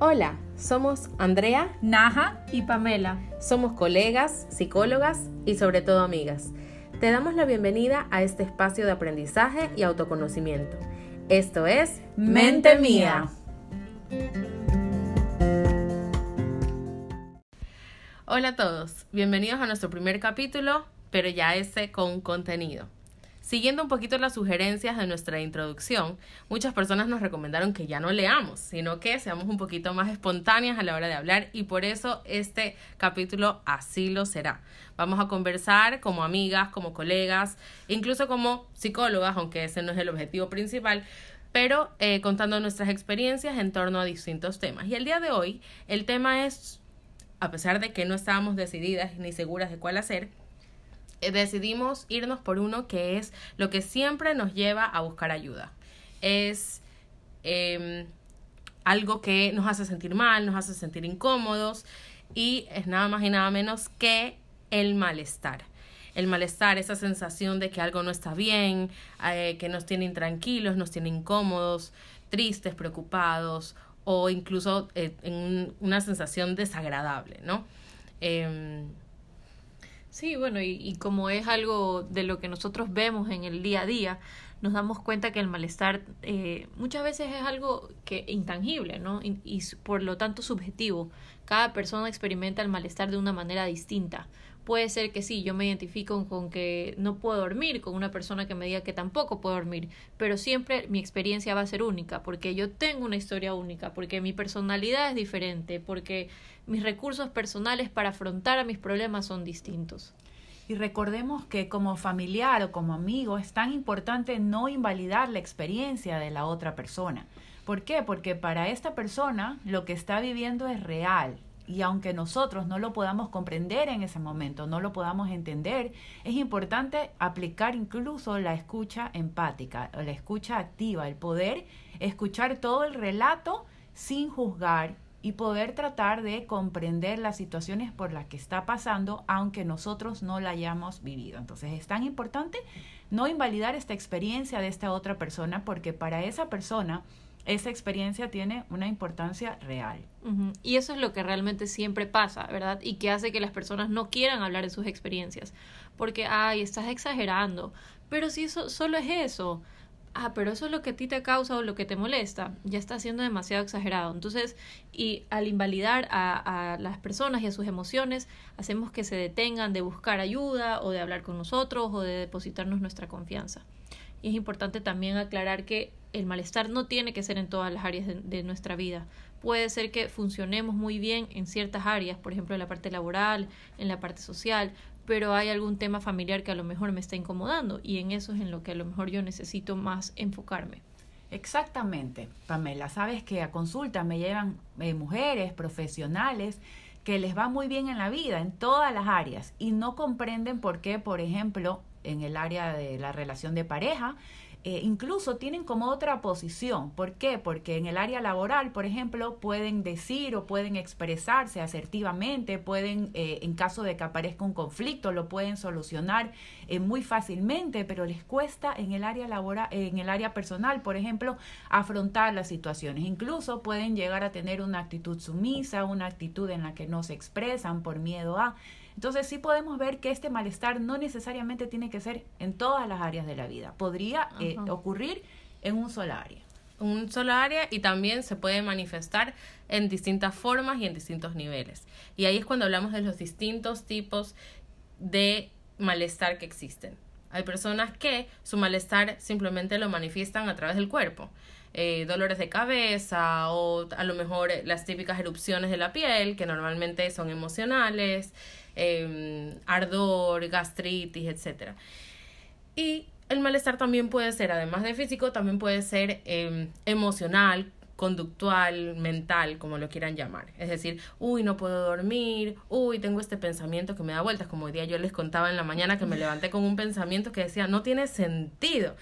Hola, somos Andrea, Naja y Pamela. Somos colegas, psicólogas y sobre todo amigas. Te damos la bienvenida a este espacio de aprendizaje y autoconocimiento. Esto es Mente Mía. Hola a todos, bienvenidos a nuestro primer capítulo, pero ya ese con contenido. Siguiendo un poquito las sugerencias de nuestra introducción, muchas personas nos recomendaron que ya no leamos, sino que seamos un poquito más espontáneas a la hora de hablar y por eso este capítulo así lo será. Vamos a conversar como amigas, como colegas, incluso como psicólogas, aunque ese no es el objetivo principal, pero eh, contando nuestras experiencias en torno a distintos temas. Y el día de hoy el tema es, a pesar de que no estábamos decididas ni seguras de cuál hacer, decidimos irnos por uno que es lo que siempre nos lleva a buscar ayuda. Es em, algo que nos hace sentir mal, nos hace sentir incómodos y es nada más y nada menos que el malestar. El malestar, esa sensación de que algo no está bien, eh, que nos tiene intranquilos, nos tiene incómodos, tristes, preocupados o incluso eh, en una sensación desagradable, ¿no? Sí, bueno, y, como es algo de lo que nosotros vemos en el día a día, nos damos cuenta que el malestar eh, muchas veces es algo que intangible, ¿no? Y, y, por lo tanto subjetivo. Cada persona experimenta el malestar de una manera distinta. Puede ser que sí, yo me identifico con que no puedo dormir, con una persona que me diga que tampoco puedo dormir, pero siempre mi experiencia va a ser única, porque yo tengo una historia única, porque mi personalidad es diferente, porque mis recursos personales para afrontar a mis problemas son distintos. Y recordemos que como familiar o como amigo es tan importante no invalidar la experiencia de la otra persona. ¿Por qué? Porque para esta persona lo que está viviendo es real, y aunque nosotros no lo podamos comprender en ese momento, no lo podamos entender, es importante aplicar incluso la escucha empática, la escucha activa, el poder escuchar todo el relato sin juzgar y poder tratar de comprender las situaciones por las que está pasando, aunque nosotros no la hayamos vivido. Entonces es tan importante no invalidar esta experiencia de esta otra persona, porque para esa persona, esa experiencia tiene una importancia real. Y eso es lo que realmente siempre pasa, ¿verdad? Y que hace que las personas no quieran hablar de sus experiencias. Porque, ay, estás exagerando. Pero si eso solo es eso. Ah, pero eso es lo que a ti te causa o lo que te molesta. Ya está siendo demasiado exagerado. Entonces, y al invalidar a, a las personas y a sus emociones, hacemos que se detengan de buscar ayuda o de hablar con nosotros o de depositarnos nuestra confianza. Y es importante también aclarar que el malestar no tiene que ser en todas las áreas de, nuestra vida. Puede ser que funcionemos muy bien en ciertas áreas, por ejemplo en la parte laboral, en la parte social, pero hay algún tema familiar que a lo mejor me está incomodando y en eso es en lo que a lo mejor yo necesito más enfocarme. Exactamente, Pamela. Sabes que a consulta me llevan eh, mujeres profesionales que les va muy bien en la vida, en todas las áreas, y no comprenden por qué, por ejemplo, en el área de la relación de pareja, eh, incluso tienen como otra posición. ¿Por qué? Porque en el área laboral, por ejemplo, pueden decir o pueden expresarse asertivamente, pueden, eh, en caso de que aparezca un conflicto, lo pueden solucionar eh, muy fácilmente, pero les cuesta en el área laboral, en el área personal, por ejemplo, afrontar las situaciones. Incluso pueden llegar a tener una actitud sumisa, una actitud en la que no se expresan por miedo a. Entonces sí podemos ver que este malestar no necesariamente tiene que ser en todas las áreas de la vida. Podría eh, ocurrir en un solo área. Un solo área y también se puede manifestar en distintas formas y en distintos niveles. Y ahí es cuando hablamos de los distintos tipos de malestar que existen. Hay personas que su malestar simplemente lo manifiestan a través del cuerpo. Eh, dolores de cabeza o a lo mejor las típicas erupciones de la piel que normalmente son emocionales, Em, ardor, gastritis, etc. Y el malestar también puede ser, además de físico, también puede ser em, emocional, conductual, mental, como lo quieran llamar. Es decir, uy, no puedo dormir, uy, tengo este pensamiento que me da vueltas, como hoy día yo les contaba en la mañana que me levanté con un pensamiento que decía, no tiene sentido.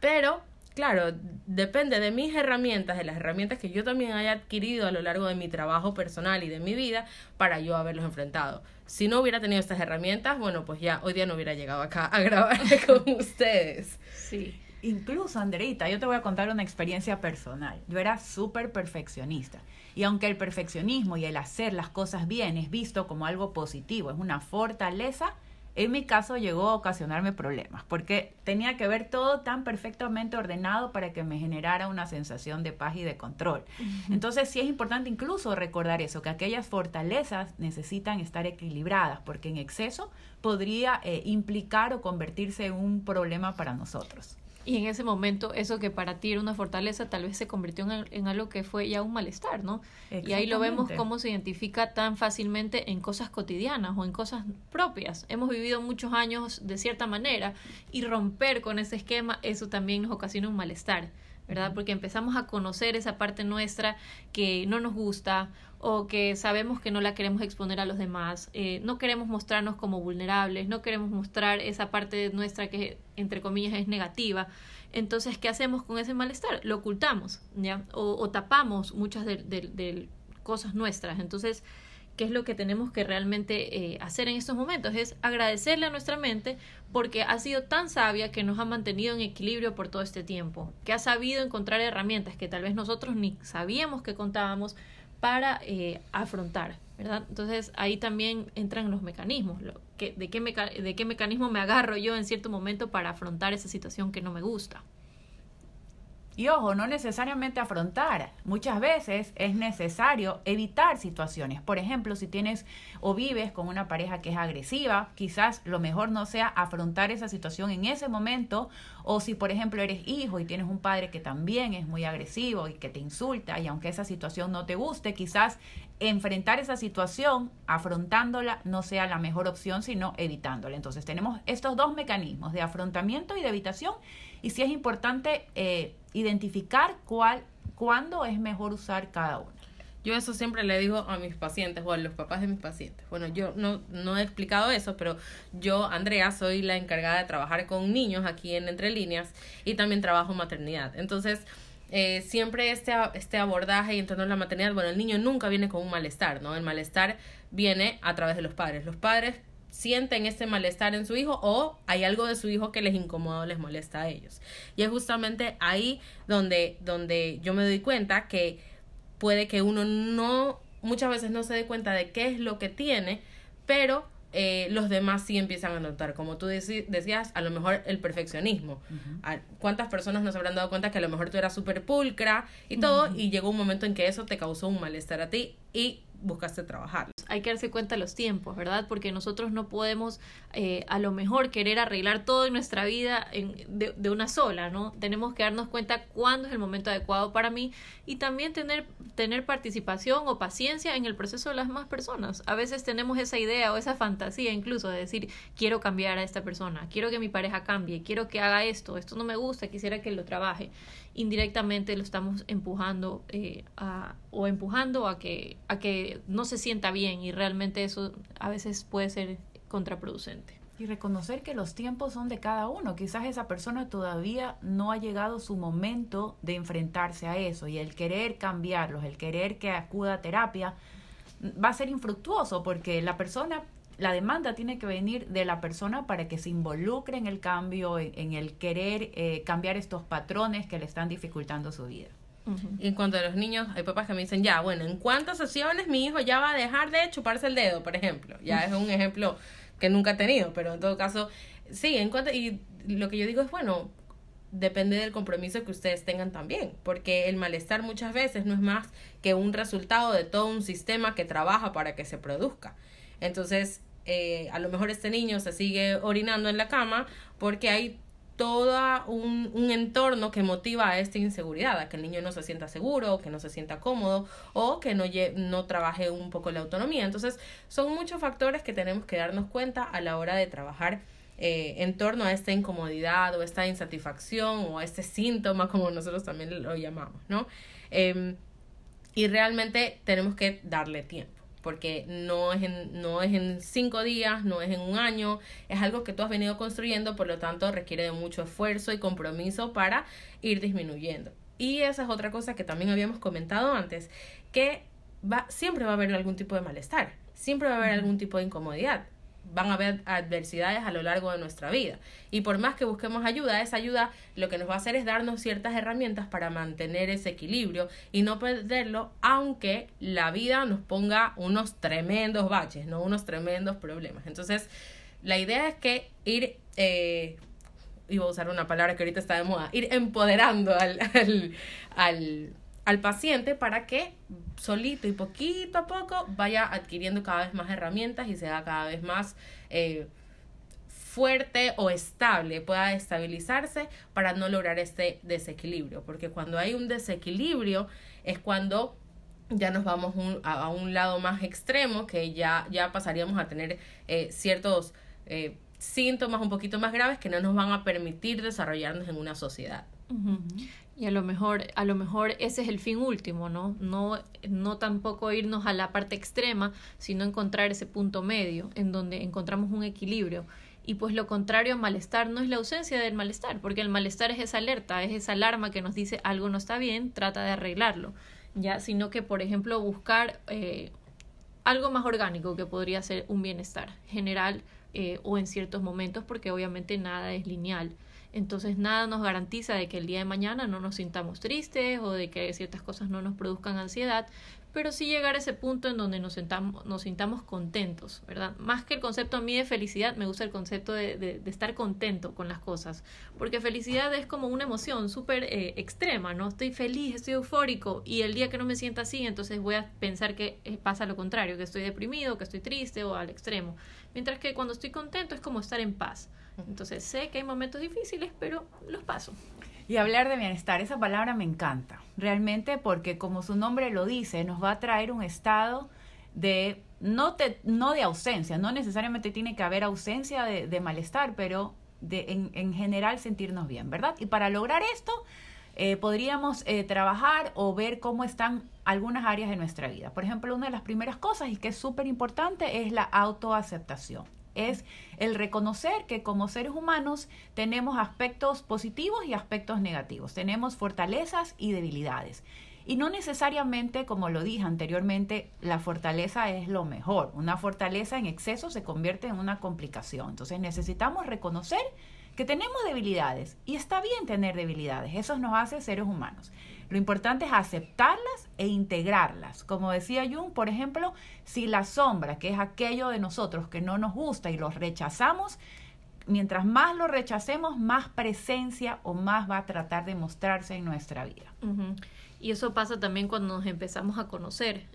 Pero claro, depende de mis herramientas, de las herramientas que yo también haya adquirido a lo largo de mi trabajo personal y de mi vida para yo haberlos enfrentado. Si no hubiera tenido estas herramientas, bueno, pues ya hoy día no hubiera llegado acá a grabar con ustedes. Sí. Incluso, Andreita, yo te voy a contar una experiencia personal. Yo era súper perfeccionista. Y aunque el perfeccionismo y el hacer las cosas bien es visto como algo positivo, es una fortaleza, en mi caso llegó a ocasionarme problemas, porque tenía que ver todo tan perfectamente ordenado para que me generara una sensación de paz y de control. Entonces sí es importante incluso recordar eso, que aquellas fortalezas necesitan estar equilibradas, porque en exceso podría eh, implicar o convertirse en un problema para nosotros. Y en ese momento, eso que para ti era una fortaleza, tal vez se convirtió en, algo que fue ya un malestar, ¿no? Y ahí lo vemos cómo se identifica tan fácilmente en cosas cotidianas o en cosas propias. Hemos vivido muchos años de cierta manera y romper con ese esquema, eso también nos ocasiona un malestar. ¿Verdad? Porque empezamos a conocer esa parte nuestra que no nos gusta o que sabemos que no la queremos exponer a los demás, eh, no queremos mostrarnos como vulnerables, no queremos mostrar esa parte nuestra que entre comillas es negativa. Entonces, ¿qué hacemos con ese malestar? Lo ocultamos, ¿ya? O, tapamos muchas de cosas nuestras. Entonces, qué es lo que tenemos que realmente eh, hacer en estos momentos, es agradecerle a nuestra mente porque ha sido tan sabia que nos ha mantenido en equilibrio por todo este tiempo, que ha sabido encontrar herramientas que tal vez nosotros ni sabíamos que contábamos para eh, afrontar, ¿verdad? Entonces ahí también entran los mecanismos, lo, que, de, qué de qué mecanismo me agarro yo en cierto momento para afrontar esa situación que no me gusta. Y ojo, no necesariamente afrontar. Muchas veces es necesario evitar situaciones. Por ejemplo, si tienes o vives con una pareja que es agresiva, quizás lo mejor no sea afrontar esa situación en ese momento. O si, por ejemplo, eres hijo y tienes un padre que también es muy agresivo y que te insulta y aunque esa situación no te guste, quizás enfrentar esa situación afrontándola no sea la mejor opción, sino evitándola. Entonces tenemos estos dos mecanismos de afrontamiento y de evitación y sí es importante eh, identificar cuál, cuándo es mejor usar cada uno. Yo eso siempre le digo a mis pacientes o a los papás de mis pacientes. Bueno, yo no, no he explicado eso, pero yo, Andrea, soy la encargada de trabajar con niños aquí en Entre Líneas y también trabajo maternidad. Entonces, eh, siempre este, este abordaje y en la maternidad, bueno, el niño nunca viene con un malestar, ¿no? El malestar viene a través de los padres. Los padres sienten ese malestar en su hijo o hay algo de su hijo que les incomoda o les molesta a ellos. Y es justamente ahí donde, donde yo me doy cuenta que puede que uno no, muchas veces no se dé cuenta de qué es lo que tiene, pero eh, los demás sí empiezan a notar. Como tú decías, a lo mejor el perfeccionismo. ¿Cuántas personas nos habrán dado cuenta que a lo mejor tú eras súper pulcra y todo, y llegó un momento en que eso te causó un malestar a ti y buscaste trabajar. Hay que darse cuenta de los tiempos, ¿verdad? Porque nosotros no podemos eh, a lo mejor querer arreglar todo en nuestra vida de, una sola, ¿no? Tenemos que darnos cuenta cuándo es el momento adecuado para mí y también tener, tener participación o paciencia en el proceso de las más personas. A veces tenemos esa idea o esa fantasía incluso de decir, quiero cambiar a esta persona, quiero que mi pareja cambie, quiero que haga esto, esto no me gusta, quisiera que lo trabaje indirectamente lo estamos empujando eh, a, o empujando a que, a que no se sienta bien y realmente eso a veces puede ser contraproducente. Y reconocer que los tiempos son de cada uno. Quizás esa persona todavía no ha llegado su momento de enfrentarse a eso y el querer cambiarlos, el querer que acuda a terapia, va a ser infructuoso porque la persona la demanda tiene que venir de la persona para que se involucre en el cambio, en, el querer eh, cambiar estos patrones que le están dificultando su vida. En cuanto a los niños, hay papás que me dicen, ya, bueno, ¿en cuántas sesiones mi hijo ya va a dejar de chuparse el dedo, por ejemplo? Ya es un ejemplo que nunca he tenido, pero en todo caso, sí, en cuanto, y lo que yo digo es, bueno, depende del compromiso que ustedes tengan también, porque el malestar muchas veces no es más que un resultado de todo un sistema que trabaja para que se produzca. Entonces, eh, a lo mejor este niño se sigue orinando en la cama porque hay todo un, un, entorno que motiva a esta inseguridad, a que el niño no se sienta seguro, que no se sienta cómodo o que no, no trabaje un poco la autonomía. Entonces, son muchos factores que tenemos que darnos cuenta a la hora de trabajar eh, en torno a esta incomodidad o esta insatisfacción o a este síntoma, como nosotros también lo llamamos, ¿no? Em, y realmente tenemos que darle tiempo porque no es, en, no es en cinco días, no es en un año, es algo que tú has venido construyendo, por lo tanto requiere de mucho esfuerzo y compromiso para ir disminuyendo. Y esa es otra cosa que también habíamos comentado antes, que va, siempre va a haber algún tipo de malestar, siempre va a haber algún tipo de incomodidad. Van a haber adversidades a lo largo de nuestra vida. Y por más que busquemos ayuda, esa ayuda lo que nos va a hacer es darnos ciertas herramientas para mantener ese equilibrio y no perderlo, aunque la vida nos ponga unos tremendos baches, no unos tremendos problemas. Entonces, la idea es que ir, eh, iba a usar una palabra que ahorita está de moda, ir empoderando al, al al paciente para que solito y poquito a poco vaya adquiriendo cada vez más herramientas y sea cada vez más eh, fuerte o estable, pueda estabilizarse para no lograr este desequilibrio. Porque cuando hay un desequilibrio es cuando ya nos vamos a, un lado más extremo, que ya, ya pasaríamos a tener eh, ciertos eh, síntomas un poquito más graves que no nos van a permitir desarrollarnos en una sociedad. Y a lo mejor, a lo mejor ese es el fin último, ¿no? No, no tampoco irnos a la parte extrema, sino encontrar ese punto medio en donde encontramos un equilibrio. Y pues lo contrario a malestar no es la ausencia del malestar, porque el malestar es esa alerta, es esa alarma que nos dice algo no está bien, trata de arreglarlo, ya, sino que por ejemplo buscar eh, algo más orgánico que podría ser un bienestar general eh, o en ciertos momentos, porque obviamente nada es lineal. Entonces nada nos garantiza de que el día de mañana no nos sintamos tristes o de que ciertas cosas no nos produzcan ansiedad, pero sí llegar a ese punto en donde nos, sentamos, nos sintamos contentos, ¿verdad? Más que el concepto a mí de felicidad, me gusta el concepto de, de, estar contento con las cosas, porque felicidad es como una emoción súper eh, extrema, ¿no? Estoy feliz, estoy eufórico y el día que no me sienta así, entonces voy a pensar que eh, pasa lo contrario, que estoy deprimido, que estoy triste o al extremo. Mientras que cuando estoy contento es como estar en paz. Entonces sé que hay momentos difíciles, pero los paso. Y hablar de bienestar, esa palabra me encanta, realmente porque como su nombre lo dice, nos va a traer un estado de, no, te, no de ausencia, no necesariamente tiene que haber ausencia de, malestar, pero de en, en, general sentirnos bien, ¿verdad? Y para lograr esto, eh, podríamos eh, trabajar o ver cómo están algunas áreas de nuestra vida. Por ejemplo, una de las primeras cosas y que es súper importante es la autoaceptación es el reconocer que como seres humanos tenemos aspectos positivos y aspectos negativos, tenemos fortalezas y debilidades. Y no necesariamente, como lo dije anteriormente, la fortaleza es lo mejor. Una fortaleza en exceso se convierte en una complicación. Entonces necesitamos reconocer que tenemos debilidades y está bien tener debilidades. Eso nos hace seres humanos. Lo importante es aceptarlas e integrarlas. Como decía Jung, por ejemplo, si la sombra, que es aquello de nosotros que no nos gusta y los rechazamos, mientras más lo rechacemos, más presencia o más va a tratar de mostrarse en nuestra vida. Y eso pasa también cuando nos empezamos a conocer.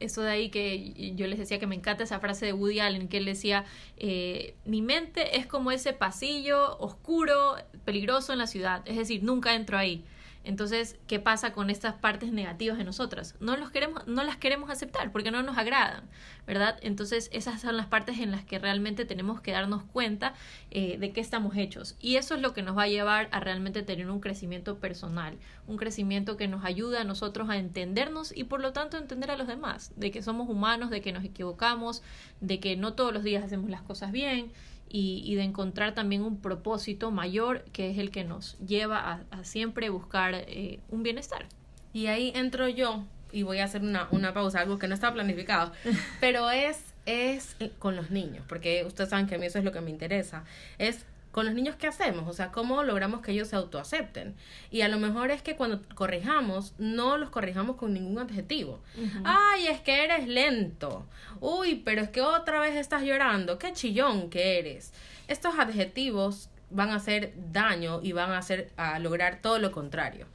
Eso de ahí que yo les decía que me encanta esa frase de Woody Allen, que él decía, eh, mi mente es como ese pasillo oscuro, peligroso en la ciudad, es decir, nunca entro ahí. Entonces, ¿qué pasa con estas partes negativas de nosotras? No, los queremos, no las queremos aceptar porque no nos agradan, ¿verdad? Entonces, esas son las partes en las que realmente tenemos que darnos cuenta eh, de qué estamos hechos. Y eso es lo que nos va a llevar a realmente tener un crecimiento personal, un crecimiento que nos ayuda a nosotros a entendernos y por lo tanto entender a los demás, de que somos humanos, de que nos equivocamos, de que no todos los días hacemos las cosas bien y, de encontrar también un propósito mayor que es el que nos lleva a, siempre buscar eh, un bienestar. Y ahí entro yo y voy a hacer una, una pausa, algo que no está planificado, pero es, es con los niños, porque ustedes saben que a mí eso es lo que me interesa, es con los niños qué hacemos, o sea, cómo logramos que ellos se autoacepten. Y a lo mejor es que cuando corrijamos, no los corrijamos con ningún adjetivo. Ay, es que eres lento. Uy, pero es que otra vez estás llorando. Qué chillón que eres. Estos adjetivos van a hacer daño y van a hacer a lograr todo lo contrario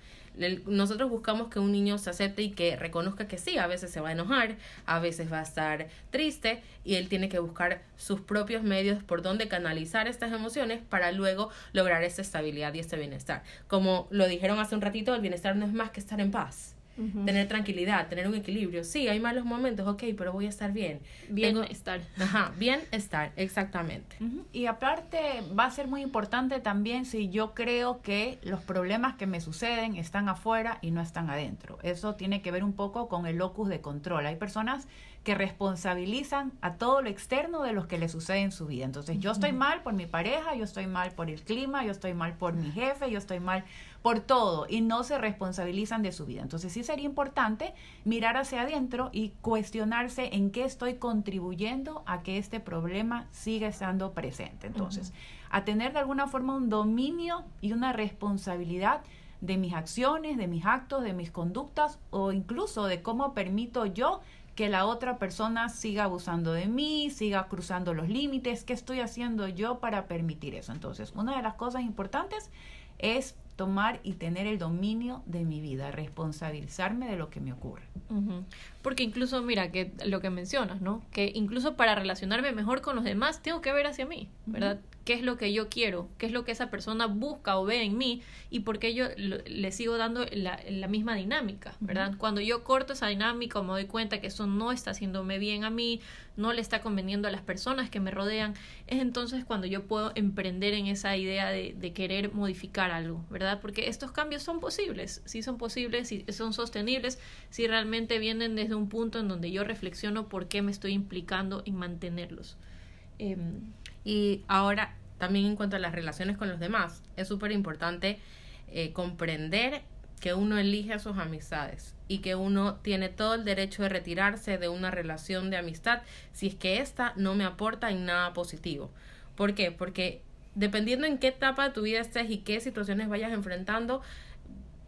nosotros buscamos que un niño se acepte y que reconozca que sí, a veces se va a enojar, a veces va a estar triste y él tiene que buscar sus propios medios por donde canalizar estas emociones para luego lograr esa estabilidad y este bienestar. Como lo dijeron hace un ratito, el bienestar no es más que estar en paz tener tranquilidad, tener un equilibrio. Sí, hay malos momentos, ok, pero voy a estar bien. Bienestar. Ajá, bienestar, exactamente. Y aparte va a ser muy importante también si yo creo que los problemas que me suceden están afuera y no están adentro. Eso tiene que ver un poco con el locus de control. Hay personas que responsabilizan a todo lo externo de los que le sucede en su vida. Entonces, yo estoy mal por mi pareja, yo estoy mal por el clima, yo estoy mal por mi jefe, yo estoy mal por todo y no se responsabilizan de su vida. Entonces sí sería importante mirar hacia adentro y cuestionarse en qué estoy contribuyendo a que este problema siga estando presente. Entonces, a tener de alguna forma un dominio y una responsabilidad de mis acciones, de mis actos, de mis conductas o incluso de cómo permito yo que la otra persona siga abusando de mí, siga cruzando los límites, qué estoy haciendo yo para permitir eso. Entonces, una de las cosas importantes es tomar y tener el dominio de mi vida, responsabilizarme de lo que me ocurre. Porque incluso, mira, que lo que mencionas, ¿no? Que incluso para relacionarme mejor con los demás, tengo que ver hacia mí, ¿verdad? qué es lo que yo quiero, qué es lo que esa persona busca o ve en mí y por qué yo le sigo dando la, misma dinámica, ¿verdad? Cuando yo corto esa dinámica o me doy cuenta que eso no está haciéndome bien a mí, no le está conveniendo a las personas que me rodean, es entonces cuando yo puedo emprender en esa idea de, de querer modificar algo, ¿verdad? Porque estos cambios son posibles, sí son posibles, sí son sostenibles, si realmente vienen desde un punto en donde yo reflexiono por qué me estoy implicando en mantenerlos. Em, y ahora, también en cuanto a las relaciones con los demás, es súper importante eh, comprender que uno elige a sus amistades y que uno tiene todo el derecho de retirarse de una relación de amistad si es que ésta no me aporta en nada positivo. ¿Por qué? Porque dependiendo en qué etapa de tu vida estés y qué situaciones vayas enfrentando,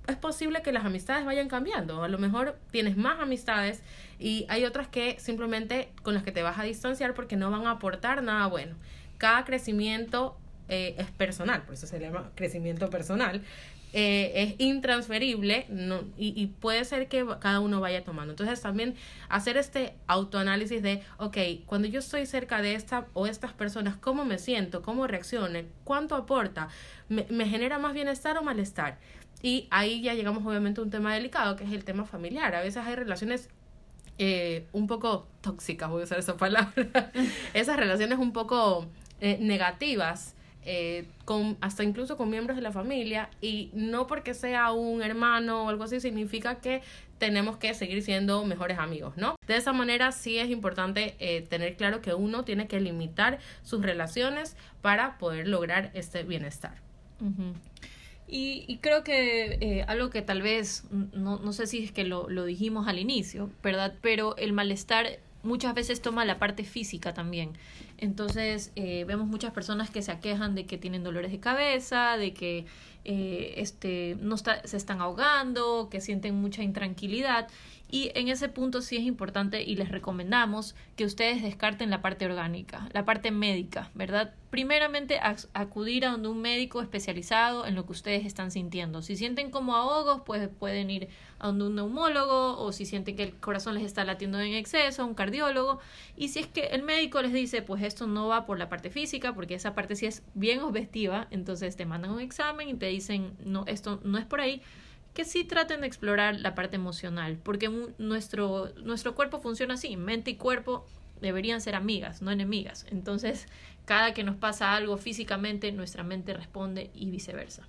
es posible que las amistades vayan cambiando. A lo mejor tienes más amistades y hay otras que simplemente con las que te vas a distanciar porque no van a aportar nada bueno cada crecimiento eh, es personal, por eso se llama crecimiento personal, eh, es intransferible no, y, puede ser que cada uno vaya tomando. Entonces también hacer este autoanálisis de, ok, cuando yo estoy cerca de esta o estas personas, ¿cómo me siento? ¿Cómo reacciono? ¿Cuánto aporta? ¿Me, me genera más bienestar o malestar? Y ahí ya llegamos obviamente a un tema delicado, que es el tema familiar. A veces hay relaciones eh, un poco tóxicas, voy a usar esa palabra. Esas relaciones un poco eh, negativas, eh, con, hasta incluso con miembros de la familia, y no porque sea un hermano o algo así significa que tenemos que seguir siendo mejores amigos, ¿no? De esa manera sí es importante eh, tener claro que uno tiene que limitar sus relaciones para poder lograr este bienestar. Y, creo que algo que tal vez, no, no sé si es que lo, lo dijimos al inicio, ¿verdad? Pero el malestar muchas veces toma la parte física también. Entonces eh, vemos muchas personas que se aquejan de que tienen dolores de cabeza, de que eh, este, no está, se están ahogando, que sienten mucha intranquilidad. Y en ese punto sí es importante y les recomendamos que ustedes descarten la parte orgánica, la parte médica, ¿verdad? Primeramente acudir a donde un médico especializado en lo que ustedes están sintiendo. Si sienten como ahogos, pues pueden ir a donde un neumólogo o si sienten que el corazón les está latiendo en exceso, un cardiólogo. Y si es que el médico les dice, pues esto no va por la parte física, porque esa parte sí es bien objetiva, entonces te mandan un examen y te dicen, no, esto no es por ahí que sí traten de explorar la parte emocional, porque nuestro, nuestro cuerpo funciona así, mente y cuerpo deberían ser amigas, no enemigas. Entonces, cada que nos pasa algo físicamente, nuestra mente responde y viceversa.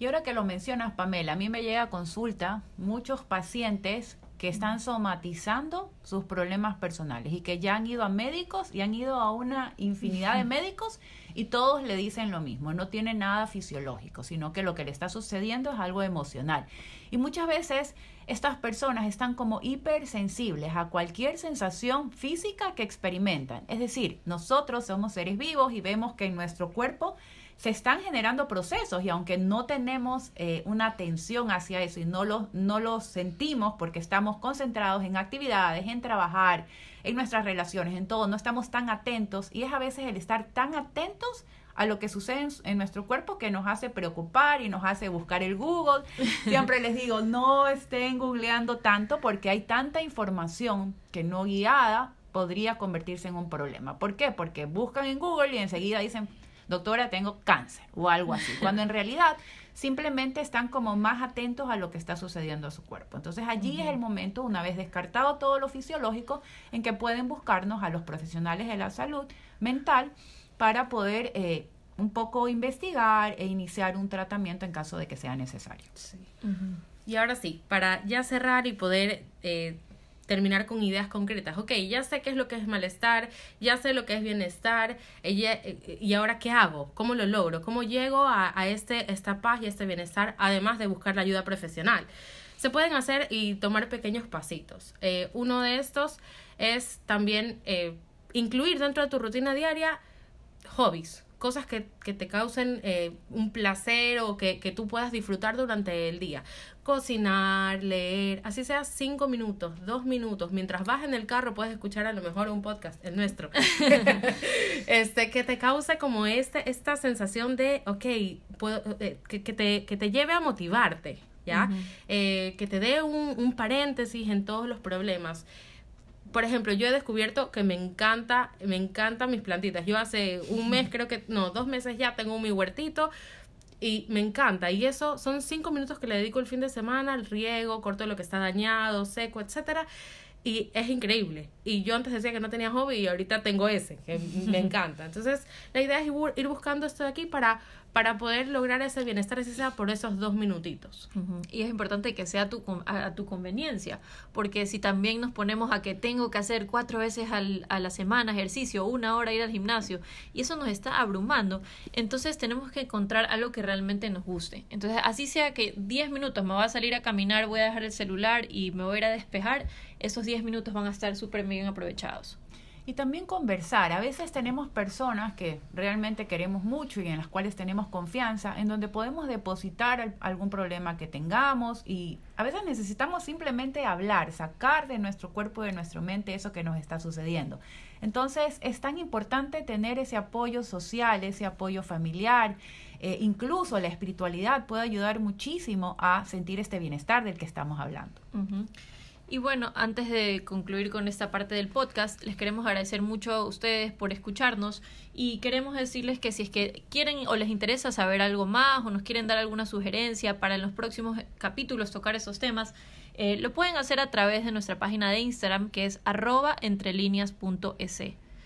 Y ahora que lo mencionas, Pamela, a mí me llega a consulta muchos pacientes que están somatizando sus problemas personales y que ya han ido a médicos y han ido a una infinidad de médicos y todos le dicen lo mismo, no tiene nada fisiológico, sino que lo que le está sucediendo es algo emocional. Y muchas veces estas personas están como hipersensibles a cualquier sensación física que experimentan. Es decir, nosotros somos seres vivos y vemos que en nuestro cuerpo se están generando procesos y aunque no tenemos eh, una atención hacia eso y no lo, no lo sentimos porque estamos concentrados en actividades, en trabajar, en nuestras relaciones, en todo, no estamos tan atentos y es a veces el estar tan atentos a lo que sucede en, nuestro cuerpo que nos hace preocupar y nos hace buscar el Google. Siempre les digo, no estén googleando tanto porque hay tanta información que no guiada podría convertirse en un problema. ¿Por qué? Porque buscan en Google y enseguida dicen, doctora, tengo cáncer o algo así, cuando en realidad simplemente están como más atentos a lo que está sucediendo a su cuerpo. Entonces allí es el momento, una vez descartado todo lo fisiológico, en que pueden buscarnos a los profesionales de la salud mental para poder eh, un poco investigar e iniciar un tratamiento en caso de que sea necesario. Y ahora sí, para ya cerrar y poder eh, terminar con ideas concretas. Ok, ya sé qué es lo que es malestar, ya sé lo que es bienestar, eh, y ahora qué hago, cómo lo logro, cómo llego a, a este, esta paz y este bienestar, además de buscar la ayuda profesional. Se pueden hacer y tomar pequeños pasitos. Eh, uno de estos es también eh, incluir dentro de tu rutina diaria hobbies, cosas que, te causen eh, un placer o que, que, tú puedas disfrutar durante el día. Cocinar, leer, así sea cinco minutos, dos minutos. Mientras vas en el carro puedes escuchar a lo mejor un podcast, el nuestro. este, que te cause como este, esta sensación de, ok, puedo, eh, que, que, te, que te lleve a motivarte, ¿ya? Eh, que te dé un, un paréntesis en todos los problemas por ejemplo, yo he descubierto que me encanta, me encantan mis plantitas. Yo hace un mes, creo que, no, dos meses ya tengo mi huertito y me encanta. Y eso son cinco minutos que le dedico el fin de semana al riego, corto lo que está dañado, seco, etcétera. Y es increíble. Y yo antes decía que no tenía hobby y ahorita tengo ese, que me encanta. Entonces, la idea es ir buscando esto de aquí para para poder lograr ese bienestar, sea por esos dos minutitos. Y es importante que sea tu, a, tu conveniencia, porque si también nos ponemos a que tengo que hacer cuatro veces al, a la semana ejercicio, una hora ir al gimnasio, y eso nos está abrumando, entonces tenemos que encontrar algo que realmente nos guste. Entonces, así sea que diez minutos me voy a salir a caminar, voy a dejar el celular y me voy a ir a despejar, esos diez minutos van a estar súper bien aprovechados. Y también conversar. A veces tenemos personas que realmente queremos mucho y en las cuales tenemos confianza, en donde podemos depositar algún problema que tengamos y a veces necesitamos simplemente hablar, sacar de nuestro cuerpo, de nuestra mente eso que nos está sucediendo. Entonces es tan importante tener ese apoyo social, ese apoyo familiar. Eh, incluso la espiritualidad puede ayudar muchísimo a sentir este bienestar del que estamos hablando. Y bueno, antes de concluir con esta parte del podcast, les queremos agradecer mucho a ustedes por escucharnos y queremos decirles que si es que quieren o les interesa saber algo más o nos quieren dar alguna sugerencia para en los próximos capítulos tocar esos temas, eh, lo pueden hacer a través de nuestra página de Instagram que es arroba entrelíneas.es.